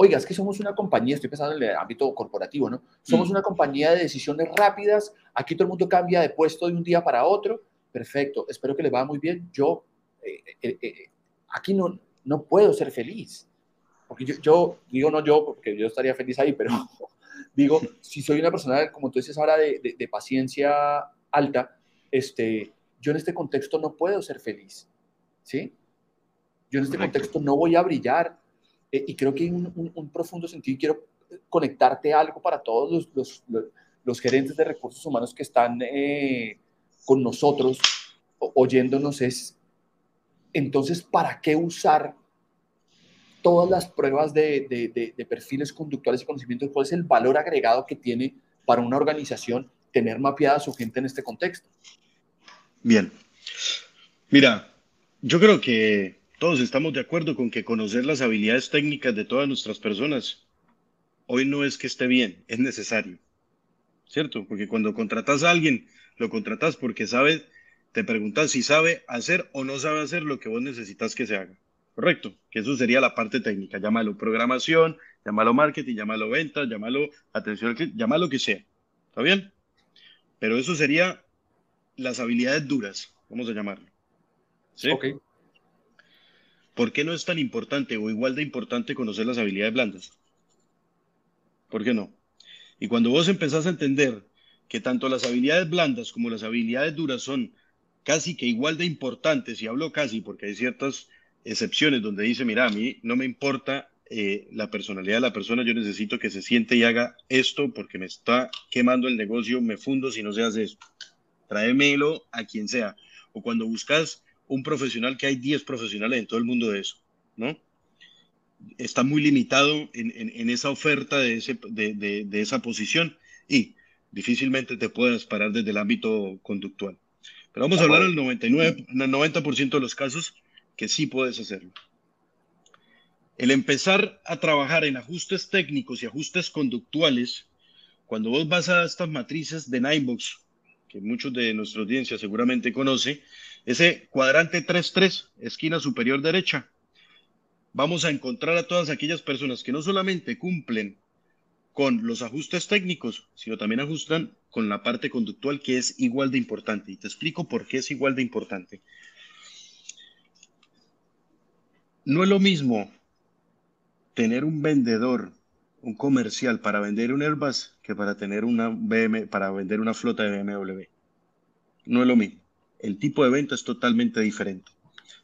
oiga, es que somos una compañía, estoy pensando en el ámbito corporativo, ¿no? Somos mm. una compañía de decisiones rápidas, aquí todo el mundo cambia de puesto de un día para otro, perfecto, espero que le vaya muy bien, yo eh, eh, eh, aquí no, no puedo ser feliz. Porque yo, yo, digo no yo, porque yo estaría feliz ahí, pero digo, si soy una persona, como tú dices ahora, de, de, paciencia alta, este, yo en este contexto no puedo ser feliz, ¿sí? Yo en este contexto no voy a brillar eh, y creo que hay un, un, profundo sentido y quiero conectarte algo para todos los, gerentes de recursos humanos que están eh, con nosotros, oyéndonos, es entonces, ¿para qué usar todas las pruebas de, perfiles conductuales y conocimientos, cuál es el valor agregado que tiene para una organización tener mapeada a su gente en este contexto. Bien. Mira, yo creo que todos estamos de acuerdo con que conocer las habilidades técnicas de todas nuestras personas hoy no es que esté bien, es necesario. ¿Cierto? Porque cuando contratas a alguien, lo contratas porque sabe, te preguntas si sabe hacer o no sabe hacer lo que vos necesitas que se haga. Correcto, que eso sería la parte técnica. Llámalo programación, llámalo marketing, llámalo ventas, llámalo atención al cliente, llámalo lo que sea. ¿Está bien? Pero eso sería las habilidades duras, vamos a llamarlo. ¿Sí? Ok. ¿Por qué no es tan importante o igual de importante conocer las habilidades blandas? ¿Por qué no? Y cuando vos empezás a entender que tanto las habilidades blandas como las habilidades duras son casi que igual de importantes, y hablo casi porque hay ciertas excepciones donde dice, mira, a mí no me importa eh, la personalidad de la persona, yo necesito que se siente y haga esto porque me está quemando el negocio, me fundo si no se hace esto. Tráemelo a quien sea. O cuando buscas un profesional, que hay 10 profesionales en todo el mundo de eso, ¿no? Está muy limitado en, esa oferta de, ese, de, de esa posición y difícilmente te puedas parar desde el ámbito conductual. Pero vamos a hablar del 99, 90% de los casos que sí puedes hacerlo. El empezar a trabajar en ajustes técnicos y ajustes conductuales, cuando vos vas a estas matrices de Ninebox, que muchos de nuestra audiencia seguramente conoce, ese cuadrante 3-3, esquina superior derecha, vamos a encontrar a todas aquellas personas que no solamente cumplen con los ajustes técnicos, sino también ajustan con la parte conductual que es igual de importante. Y te explico por qué es igual de importante. No es lo mismo tener un vendedor, un comercial para vender un Airbus que para tener una BM, para vender una flota de BMW. No es lo mismo. El tipo de venta es totalmente diferente.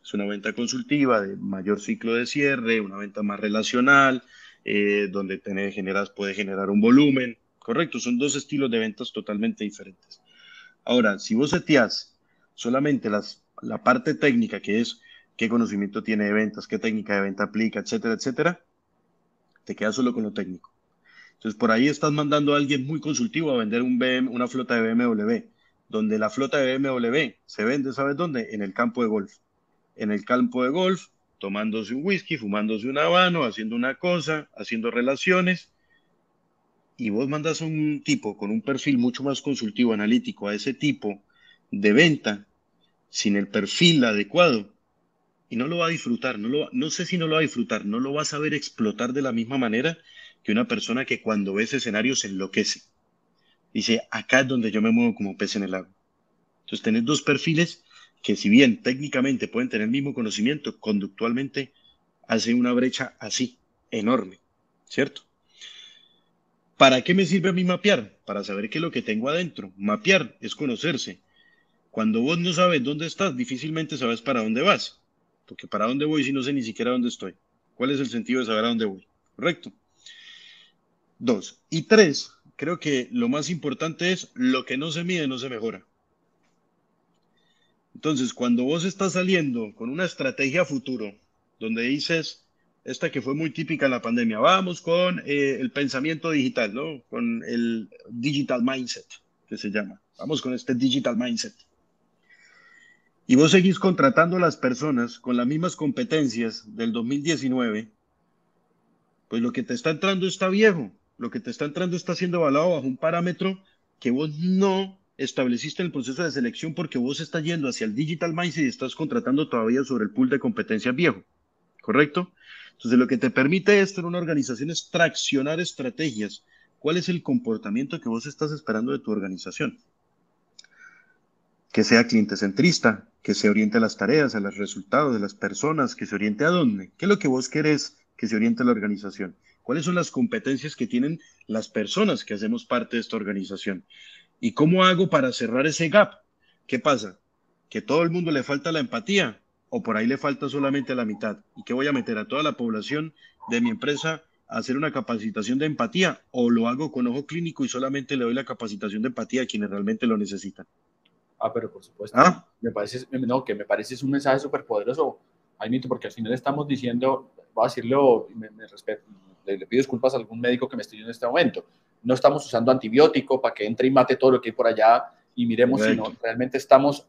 Es una venta consultiva de mayor ciclo de cierre, una venta más relacional, eh, donde puede generar un volumen. Correcto, son dos estilos de ventas totalmente diferentes. Ahora, si vos seteás solamente las, la parte técnica, que es qué conocimiento tiene de ventas, qué técnica de venta aplica, etcétera, etcétera, te quedas solo con lo técnico. Entonces, por ahí estás mandando a alguien muy consultivo a vender un una flota de BMW, donde la flota de BMW se vende, ¿sabes dónde? En el campo de golf. En el campo de golf, tomándose un whisky, fumándose un habano, haciendo una cosa, haciendo relaciones, y vos mandas a un tipo con un perfil mucho más consultivo, analítico, a ese tipo de venta, sin el perfil adecuado, y no lo va a disfrutar, no, lo, no sé si no lo va a disfrutar, no lo va a saber explotar de la misma manera que una persona que cuando ve ese escenario se enloquece. Dice, acá es donde yo me muevo como pez en el agua. Entonces tenés dos perfiles que si bien técnicamente pueden tener el mismo conocimiento, conductualmente hace una brecha así, enorme, ¿cierto? ¿Para qué me sirve a mí mapear? Para saber qué es lo que tengo adentro. Mapear es conocerse. Cuando vos no sabes dónde estás, difícilmente sabes para dónde vas. Porque para dónde voy si no sé ni siquiera dónde estoy. ¿Cuál es el sentido de saber a dónde voy? ¿Correcto? Dos. Y tres, creo que lo más importante es lo que no se mide no se mejora. Entonces, cuando vos estás saliendo con una estrategia futuro, donde dices, esta que fue muy típica en la pandemia, vamos con eh, el pensamiento digital, ¿no? Con el digital mindset, que se llama. Vamos con este digital mindset. Y vos seguís contratando a las personas con las mismas competencias del 2019, pues lo que te está entrando está viejo, lo que te está entrando está siendo evaluado bajo un parámetro que vos no estableciste en el proceso de selección porque vos estás yendo hacia el digital mindset y estás contratando todavía sobre el pool de competencias viejo, ¿correcto? Entonces lo que te permite esto en una organización es traccionar estrategias. ¿Cuál es el comportamiento que vos estás esperando de tu organización? Que sea cliente centrista, que se oriente a las tareas, a los resultados de las personas, que se oriente a dónde. ¿Qué es lo que vos querés que se oriente la organización? ¿Cuáles son las competencias que tienen las personas que hacemos parte de esta organización? ¿Y cómo hago para cerrar ese gap? ¿Qué pasa? ¿Que todo el mundo le falta la empatía? ¿O por ahí le falta solamente la mitad? ¿Y qué voy a meter a toda la población de mi empresa a hacer una capacitación de empatía? ¿O lo hago con ojo clínico y solamente le doy la capacitación de empatía a quienes realmente lo necesitan? Ah, pero por supuesto. ¿Ah? Me parece, no, que me parece es un mensaje súper poderoso, Jaimito, porque al final estamos diciendo, voy a decirlo, me, me respeto, le, pido disculpas a algún médico que me esté en este momento. No estamos usando antibiótico para que entre y mate todo lo que hay por allá y miremos si no, realmente estamos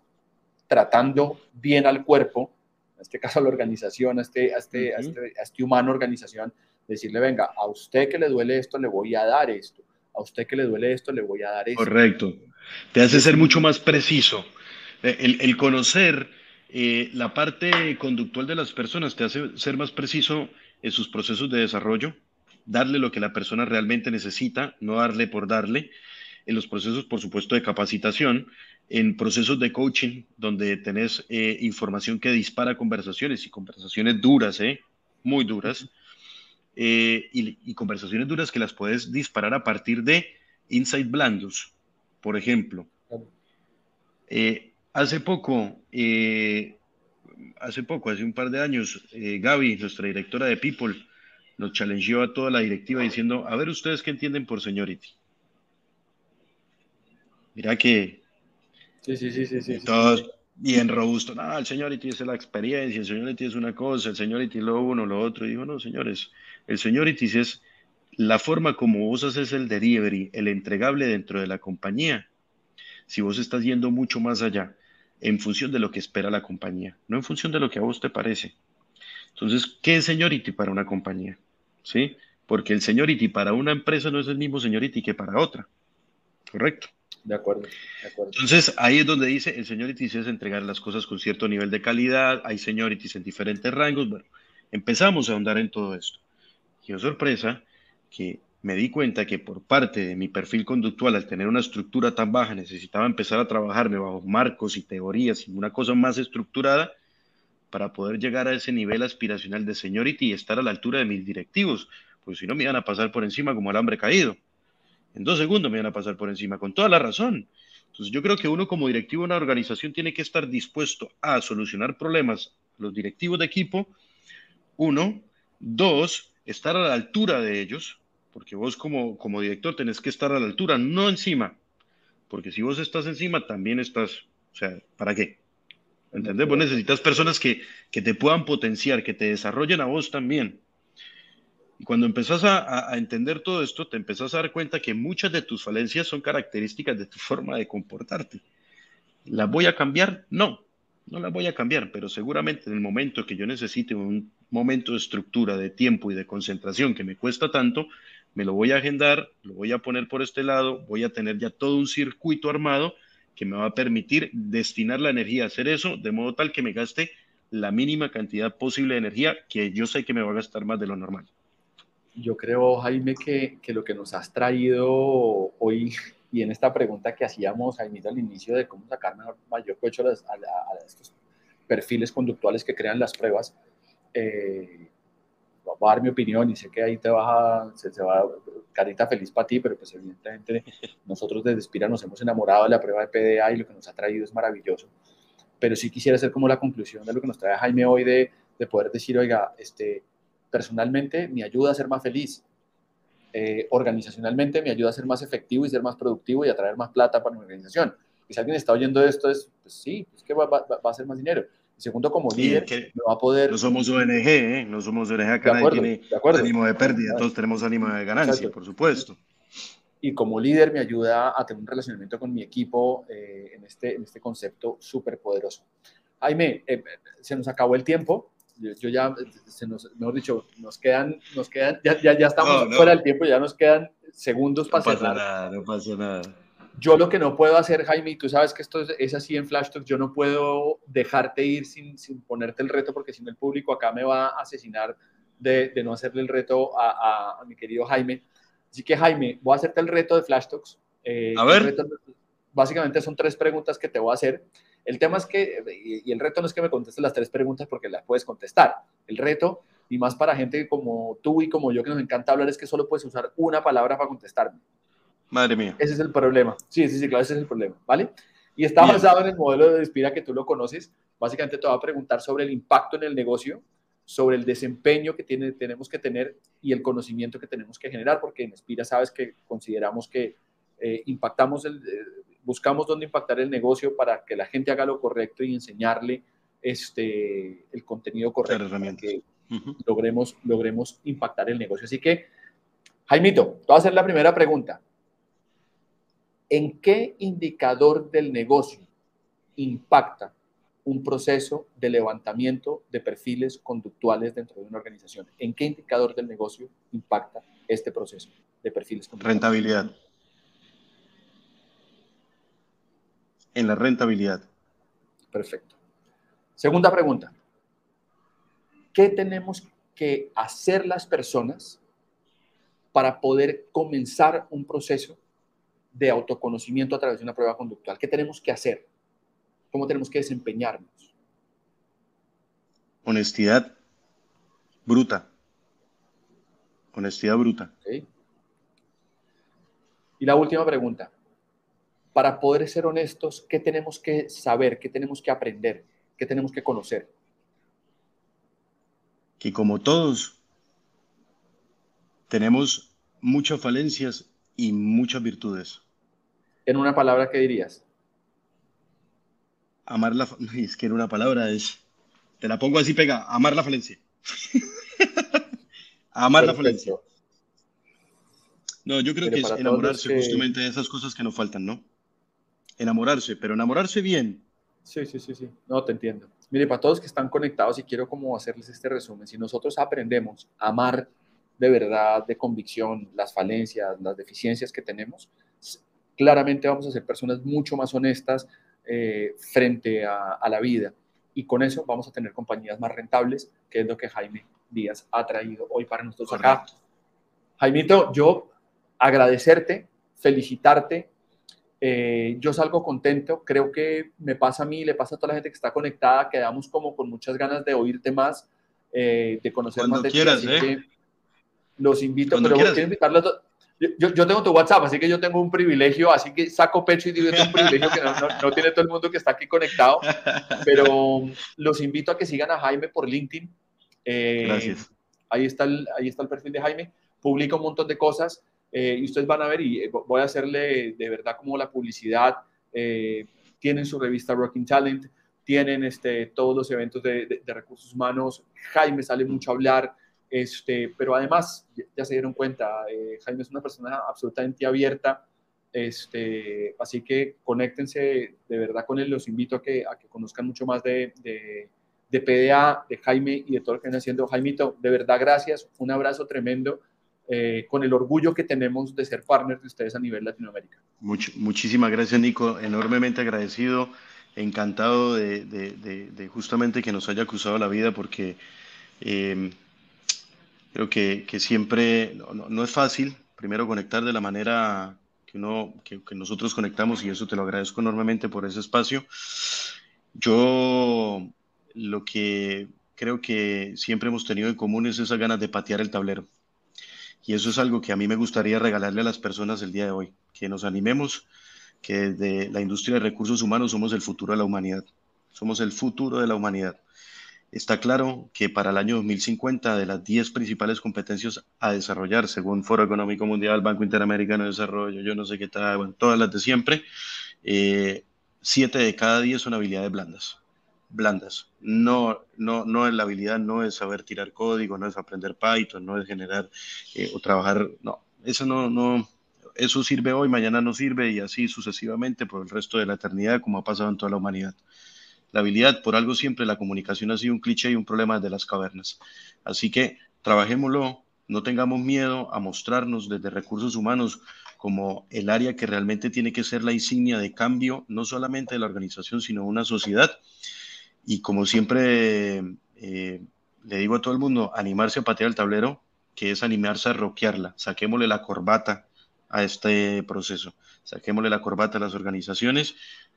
tratando bien al cuerpo, en este caso a la organización, a este, a este, a este, a este humano organización, decirle, venga, a usted que le duele esto, le voy a dar esto. A usted que le duele esto, le voy a dar esto. Correcto. Te hace ser mucho más preciso. Eh, el, el conocer eh, la parte conductual de las personas te hace ser más preciso en sus procesos de desarrollo, darle lo que la persona realmente necesita, no darle por darle, en los procesos, por supuesto, de capacitación, en procesos de coaching, donde tenés eh, información que dispara conversaciones y conversaciones duras, ¿eh? muy duras, eh, y, conversaciones duras que las puedes disparar a partir de insight blandos, por ejemplo. hace poco, hace poco, hace un par de años, Gaby, nuestra directora de People, nos challengeó a toda la directiva diciendo, a ver ustedes qué entienden por seniority. Mira que... Sí, sí, sí, sí. sí todos bien robusto. No, el seniority es la experiencia, el seniority es una cosa, el seniority lo uno, lo otro. Y dijo, no, señores, el seniority es la forma como vos haces el delivery, el entregable dentro de la compañía. Si vos estás yendo mucho más allá, en función de lo que espera la compañía, no en función de lo que a vos te parece. Entonces, ¿qué es seniority para una compañía? ¿Sí? Porque el seniority para una empresa no es el mismo seniority que para otra, ¿correcto? De acuerdo, de acuerdo. Entonces, ahí es donde dice, el seniority es entregar las cosas con cierto nivel de calidad, hay seniorities en diferentes rangos, bueno, empezamos a ahondar en todo esto. Y oh, sorpresa que me di cuenta que por parte de mi perfil conductual, al tener una estructura tan baja, necesitaba empezar a trabajarme bajo marcos y teorías y una cosa más estructurada, para poder llegar a ese nivel aspiracional de seniority y estar a la altura de mis directivos, pues si no me iban a pasar por encima como el hambre caído. En dos segundos me iban a pasar por encima, con toda la razón. Entonces yo creo que uno como directivo de una organización tiene que estar dispuesto a solucionar problemas, los directivos de equipo, uno, dos, estar a la altura de ellos, porque vos como, como director tenés que estar a la altura, no encima, porque si vos estás encima también estás, o sea, ¿para qué? ¿Entendés? Vos necesitas personas que, que, te puedan potenciar, que te desarrollen a vos también. Y cuando empezás a, a, entender todo esto, te empezás a dar cuenta que muchas de tus falencias son características de tu forma de comportarte. ¿Las voy a cambiar? No, no las voy a cambiar, pero seguramente en el momento que yo necesite un momento de estructura, de tiempo y de concentración que me cuesta tanto, me lo voy a agendar, lo voy a poner por este lado, voy a tener ya todo un circuito armado que me va a permitir destinar la energía a hacer eso de modo tal que me gaste la mínima cantidad posible de energía que yo sé que me va a gastar más de lo normal. Yo creo, Jaime, que, que lo que nos has traído hoy y en esta pregunta que hacíamos, Jaime, al inicio de cómo sacar mayor provecho a, a, estos perfiles conductuales que crean las pruebas, eh, voy a dar mi opinión y sé que ahí te vas a, se, se va carita feliz para ti, pero pues evidentemente nosotros desde Spira nos hemos enamorado de la prueba de PDA y lo que nos ha traído es maravilloso. Pero sí quisiera hacer como la conclusión de lo que nos trae Jaime hoy de, de poder decir, oiga, este, personalmente me ayuda a ser más feliz. Eh, organizacionalmente me ayuda a ser más efectivo y ser más productivo y a traer más plata para mi organización. Y si alguien está oyendo esto, es, pues sí, es que va, va, va a ser más dinero. Y segundo, como líder, no va a poder... No somos ONG, ¿eh? No somos ONG, acá de acuerdo, tiene ánimo de pérdida, todos tenemos ánimo de ganancia, por supuesto. Y como líder me ayuda a tener un relacionamiento con mi equipo eh, en, este, en este concepto súper poderoso. Jaime, eh, se nos acabó el tiempo. Yo, ya, se nos, mejor dicho, nos quedan, nos quedan, ya, ya, ya estamos fuera del tiempo, ya nos quedan segundos para No pasa nada, no pasa nada. Yo lo que no puedo hacer, Jaime, y tú sabes que esto es, así en Flash Talk, yo no puedo dejarte ir sin, sin, ponerte el reto, porque si no el público acá me va a asesinar de, de no hacerle el reto a, a, a, mi querido Jaime. Así que, Jaime, voy a hacerte el reto de Flash Talks. Eh, a ver. Reto, básicamente son tres preguntas que te voy a hacer. El tema es que, y, y el reto no es que me contestes las tres preguntas porque las puedes contestar. El reto, y más para gente como tú y como yo que nos encanta hablar, es que solo puedes usar una palabra para contestarme. Madre mía. Ese es el problema. Sí, sí, sí, claro, ese es el problema, ¿vale? Y está Bien. basado en el modelo de Inspira que tú lo conoces. Básicamente te va a preguntar sobre el impacto en el negocio, sobre el desempeño que tiene, tenemos que tener y el conocimiento que tenemos que generar, porque en Inspira sabes que consideramos que eh, impactamos, el, eh, buscamos dónde impactar el negocio para que la gente haga lo correcto y enseñarle este, el contenido correcto para que uh -huh. logremos, logremos impactar el negocio. Así que, Jaimito, te voy a hacer la primera pregunta. ¿En qué indicador del negocio impacta un proceso de levantamiento de perfiles conductuales dentro de una organización? ¿En qué indicador del negocio impacta este proceso de perfiles conductuales? Rentabilidad. En la rentabilidad. Perfecto. Segunda pregunta. ¿Qué tenemos que hacer las personas para poder comenzar un proceso de autoconocimiento a través de una prueba conductual? ¿Qué tenemos que hacer? ¿Cómo tenemos que desempeñarnos? Honestidad bruta. Honestidad bruta. Y la última pregunta. Para poder ser honestos, ¿qué tenemos que saber? ¿Qué tenemos que aprender? ¿Qué tenemos que conocer? Que como todos, tenemos muchas falencias y muchas virtudes. En una palabra, ¿qué dirías? Amar la... Es que en una palabra es... Te la pongo así, pega. Amar la falencia. Amar Perfecto. la falencia. No, yo creo Mire, que es enamorarse que... justamente de esas cosas que nos faltan, ¿no? Enamorarse, pero enamorarse bien. Sí, sí, sí, sí. No, te entiendo. Mire, para todos que están conectados y quiero como hacerles este resumen, si nosotros aprendemos a amar de verdad, de convicción, las falencias, las deficiencias que tenemos, claramente vamos a ser personas mucho más honestas eh, frente a, a, la vida. Y con eso vamos a tener compañías más rentables, que es lo que Jaime Díaz ha traído hoy para nosotros Correcto. acá. Jaimito, yo agradecerte, felicitarte. Eh, yo salgo contento, creo que me pasa a mí, le pasa a toda la gente que está conectada, quedamos como con muchas ganas de oírte más, eh, de conocer Cuando más de quieras, ti. Eh. Que los invito, Cuando pero quiero invitarlos. Yo, yo, tengo tu WhatsApp, así que yo tengo un privilegio, así que saco pecho y digo, es un privilegio que no, no, no, tiene todo el mundo que está aquí conectado, pero los invito a que sigan a Jaime por LinkedIn. Eh, Gracias. Ahí está, el, ahí está el perfil de Jaime, publica un montón de cosas eh, y ustedes van a ver y eh, voy a hacerle de verdad como la publicidad. Eh, tienen su revista Rocking Talent, tienen este, todos los eventos de, de, de recursos humanos, Jaime sale mucho a hablar, este, pero además, ya se dieron cuenta, eh, Jaime es una persona absolutamente abierta, este, así que conéctense de verdad con él, los invito a que, a que conozcan mucho más de, de, de, PDA, de Jaime y de todo lo que están haciendo. Jaimito, de verdad, gracias, un abrazo tremendo, eh, con el orgullo que tenemos de ser partners de ustedes a nivel Latinoamérica. Much, muchísimas gracias, Nico, enormemente agradecido, encantado de, de justamente que nos haya cruzado la vida porque... Eh, creo que, que siempre no, no, es fácil, primero conectar de la manera que, uno, que, que, nosotros conectamos y eso te lo agradezco enormemente por ese espacio. Yo lo que creo que siempre hemos tenido en común es esas ganas de patear el tablero. Y eso es algo que a mí me gustaría regalarle a las personas el día de hoy, que nos animemos, que desde la industria de recursos humanos somos el futuro de la humanidad, somos el futuro de la humanidad Está claro que para el año 2050, de las 10 principales competencias a desarrollar, según Foro Económico Mundial, Banco Interamericano de Desarrollo, yo no sé qué tal, bueno, todas las de siempre, eh, 7 de cada 10 son habilidades blandas. Blandas. No, no, no es la habilidad, no es saber tirar código, no es aprender Python, no es generar eh, o trabajar, no, eso no, no, eso sirve hoy, mañana no sirve y así sucesivamente por el resto de la eternidad, como ha pasado en toda la humanidad. La habilidad, por algo siempre, la comunicación ha sido un cliché y un problema de las cavernas. Así que trabajémoslo, no tengamos miedo a mostrarnos desde recursos humanos como el área que realmente tiene que ser la insignia de cambio, no solamente de la organización, sino de una sociedad. Y como siempre eh, le digo a todo el mundo, animarse a patear el tablero, que es animarse a roquearla, saquémosle la corbata a este proceso, saquémosle la corbata a las organizaciones,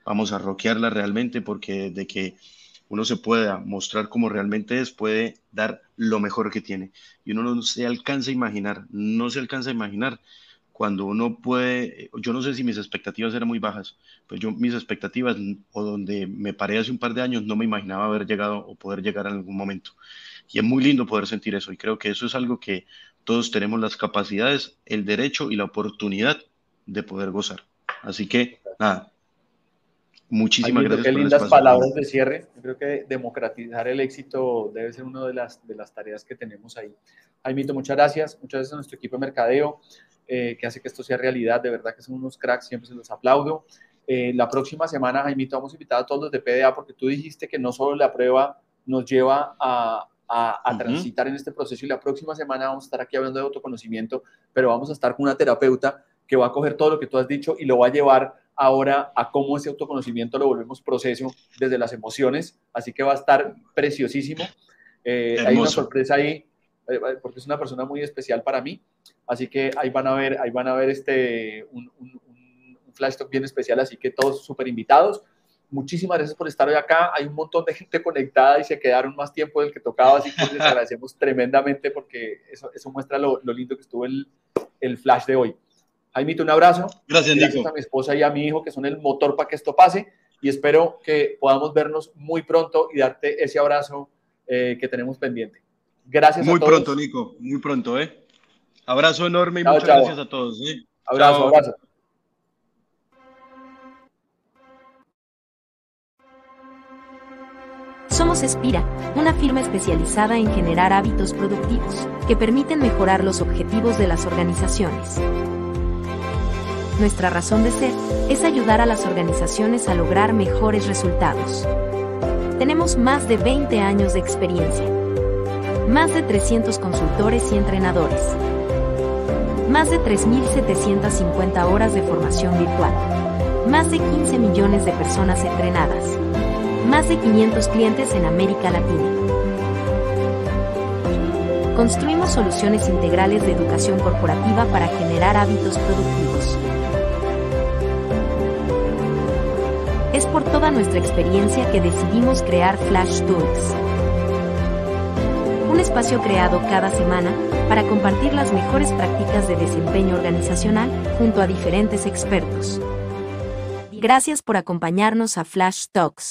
vamos a roquearla realmente porque de que uno se pueda mostrar como realmente es, puede dar lo mejor que tiene. Y uno no se alcanza a imaginar, no se alcanza a imaginar cuando uno puede, yo no sé si mis expectativas eran muy bajas, pues yo mis expectativas o donde me paré hace un par de años no me imaginaba haber llegado o poder llegar en algún momento. Y es muy lindo poder sentir eso y creo que eso es algo que todos tenemos las capacidades, el derecho y la oportunidad de poder gozar. Así que, nada, muchísimas gracias. Qué lindas palabras de cierre. Yo creo que democratizar el éxito debe ser una de las, de las tareas que tenemos ahí. Jaimito, muchas gracias. Muchas gracias a nuestro equipo de mercadeo eh, que hace que esto sea realidad. De verdad que son unos cracks, siempre se los aplaudo. Eh, la próxima semana, Jaimito, vamos a invitar a todos los de PDA porque tú dijiste que no solo la prueba nos lleva a, a, transitar en este proceso y la próxima semana vamos a estar aquí hablando de autoconocimiento, pero vamos a estar con una terapeuta que va a coger todo lo que tú has dicho y lo va a llevar ahora a cómo ese autoconocimiento lo volvemos proceso desde las emociones, así que va a estar preciosísimo. Eh, hay una sorpresa ahí, eh, porque es una persona muy especial para mí, así que ahí van a ver, ahí van a ver este, un, un, un flash talk bien especial, así que todos súper invitados. Muchísimas gracias por estar hoy acá. Hay un montón de gente conectada y se quedaron más tiempo del que tocaba, así que les agradecemos tremendamente porque eso, eso muestra lo, lo, lindo que estuvo el, el flash de hoy. Jaimito, un abrazo. Gracias, gracias a mi esposa y a mi hijo que son el motor para que esto pase y espero que podamos vernos muy pronto y darte ese abrazo eh, que tenemos pendiente. Gracias muy a todos. Muy pronto, Nico, muy pronto, ¿eh? Abrazo enorme y chao, muchas chao. gracias a todos. ¿eh? Abrazo, chao. abrazo. Somos Espira, una firma especializada en generar hábitos productivos que permiten mejorar los objetivos de las organizaciones. Nuestra razón de ser es ayudar a las organizaciones a lograr mejores resultados. Tenemos más de 20 años de experiencia. Más de 300 consultores y entrenadores. Más de 3.750 horas de formación virtual. Más de 15 millones de personas entrenadas más de 500 clientes en América Latina. Construimos soluciones integrales de educación corporativa para generar hábitos productivos. Es por toda nuestra experiencia que decidimos crear Flash Talks. Un espacio creado cada semana para compartir las mejores prácticas de desempeño organizacional junto a diferentes expertos. Gracias por acompañarnos a Flash Talks.